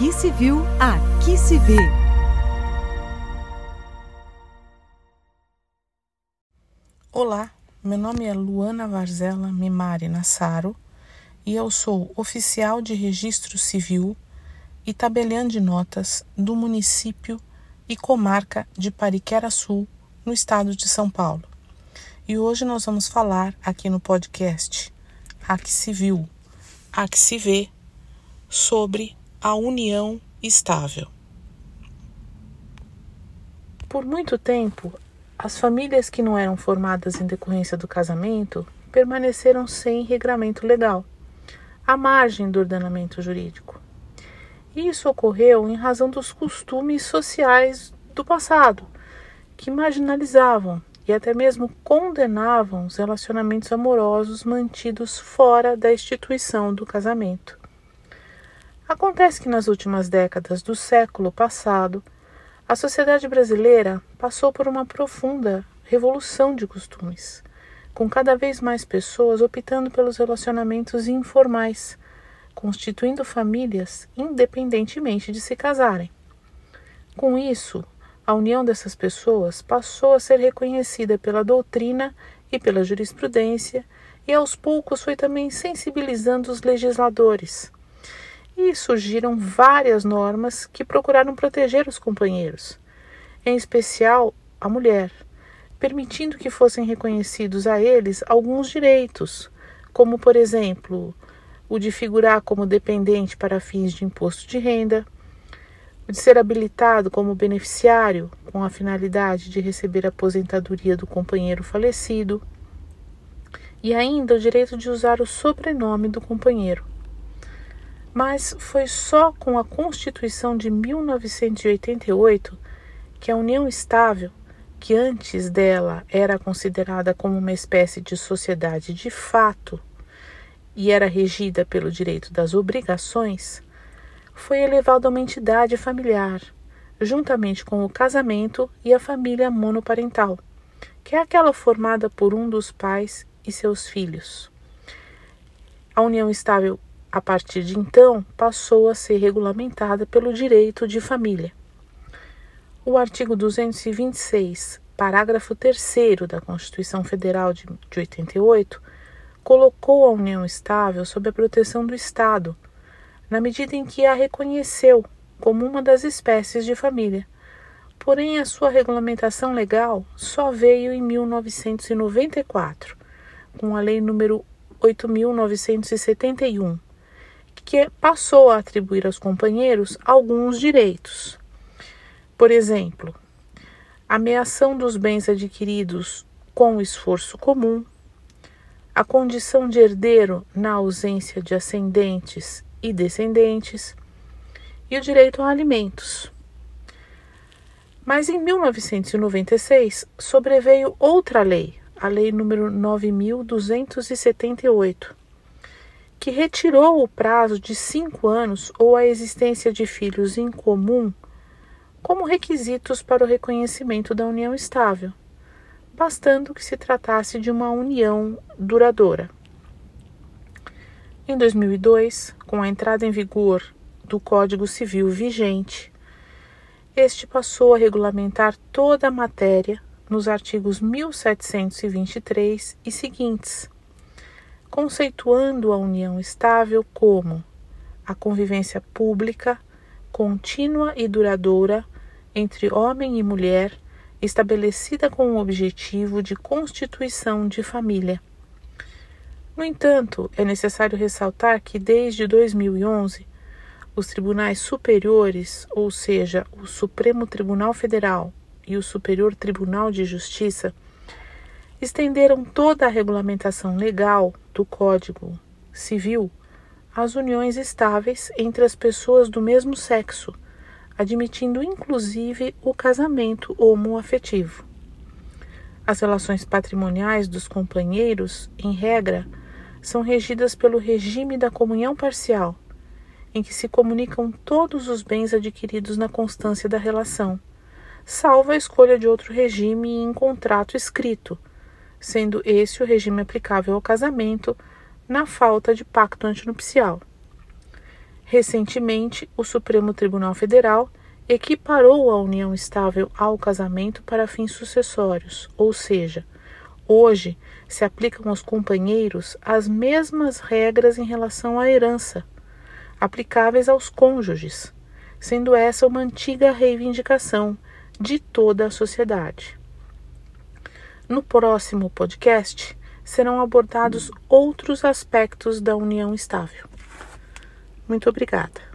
Aqui se viu, aqui se vê. Olá, meu nome é Luana Varzella Mimari Nassaro e eu sou oficial de registro civil e tabelião de notas do município e comarca de Pariquera Sul, no estado de São Paulo. E hoje nós vamos falar aqui no podcast Aqui se viu, aqui se vê sobre a união estável. Por muito tempo, as famílias que não eram formadas em decorrência do casamento permaneceram sem regramento legal, à margem do ordenamento jurídico. Isso ocorreu em razão dos costumes sociais do passado, que marginalizavam e até mesmo condenavam os relacionamentos amorosos mantidos fora da instituição do casamento. Acontece que nas últimas décadas do século passado, a sociedade brasileira passou por uma profunda revolução de costumes, com cada vez mais pessoas optando pelos relacionamentos informais, constituindo famílias independentemente de se casarem. Com isso, a união dessas pessoas passou a ser reconhecida pela doutrina e pela jurisprudência, e aos poucos foi também sensibilizando os legisladores. E surgiram várias normas que procuraram proteger os companheiros, em especial a mulher, permitindo que fossem reconhecidos a eles alguns direitos, como, por exemplo, o de figurar como dependente para fins de imposto de renda de ser habilitado como beneficiário com a finalidade de receber a aposentadoria do companheiro falecido, e ainda o direito de usar o sobrenome do companheiro. Mas foi só com a Constituição de 1988 que a união estável, que antes dela era considerada como uma espécie de sociedade de fato e era regida pelo direito das obrigações, foi elevado a uma entidade familiar, juntamente com o casamento e a família monoparental, que é aquela formada por um dos pais e seus filhos. A união estável, a partir de então, passou a ser regulamentada pelo direito de família. O artigo 226, parágrafo 3 da Constituição Federal de 88, colocou a união estável sob a proteção do Estado na medida em que a reconheceu como uma das espécies de família. Porém, a sua regulamentação legal só veio em 1994, com a Lei número 8.971, que passou a atribuir aos companheiros alguns direitos. Por exemplo, ameação dos bens adquiridos com esforço comum, a condição de herdeiro na ausência de ascendentes e descendentes, e o direito a alimentos. Mas em 1996 sobreveio outra lei, a Lei número 9278, que retirou o prazo de cinco anos ou a existência de filhos em comum como requisitos para o reconhecimento da união estável, bastando que se tratasse de uma união duradoura. Em 2002, com a entrada em vigor do Código Civil vigente, este passou a regulamentar toda a matéria nos artigos 1723 e seguintes, conceituando a união estável como a convivência pública, contínua e duradoura entre homem e mulher, estabelecida com o objetivo de constituição de família. No entanto, é necessário ressaltar que desde 2011, os tribunais superiores, ou seja, o Supremo Tribunal Federal e o Superior Tribunal de Justiça, estenderam toda a regulamentação legal do Código Civil às uniões estáveis entre as pessoas do mesmo sexo, admitindo inclusive o casamento homoafetivo. As relações patrimoniais dos companheiros, em regra, são regidas pelo regime da comunhão parcial, em que se comunicam todos os bens adquiridos na constância da relação, salvo a escolha de outro regime em contrato escrito, sendo esse o regime aplicável ao casamento na falta de pacto antinupcial. Recentemente, o Supremo Tribunal Federal equiparou a união estável ao casamento para fins sucessórios, ou seja, hoje se aplicam aos companheiros as mesmas regras em relação à herança, aplicáveis aos cônjuges, sendo essa uma antiga reivindicação de toda a sociedade. No próximo podcast serão abordados outros aspectos da união estável. Muito obrigada.